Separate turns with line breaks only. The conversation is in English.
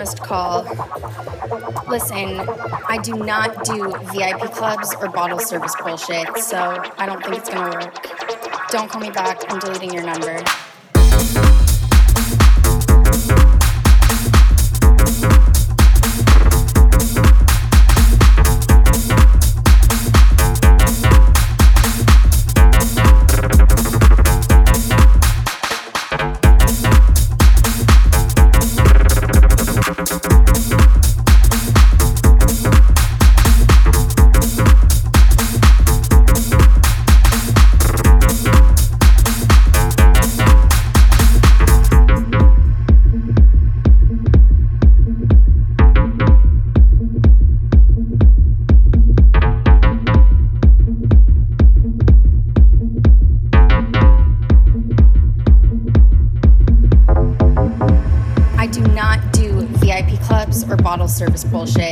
Missed call. Listen, I do not do VIP clubs or bottle service bullshit, so I don't think it's gonna work. Don't call me back. I'm deleting your number. Bullshit,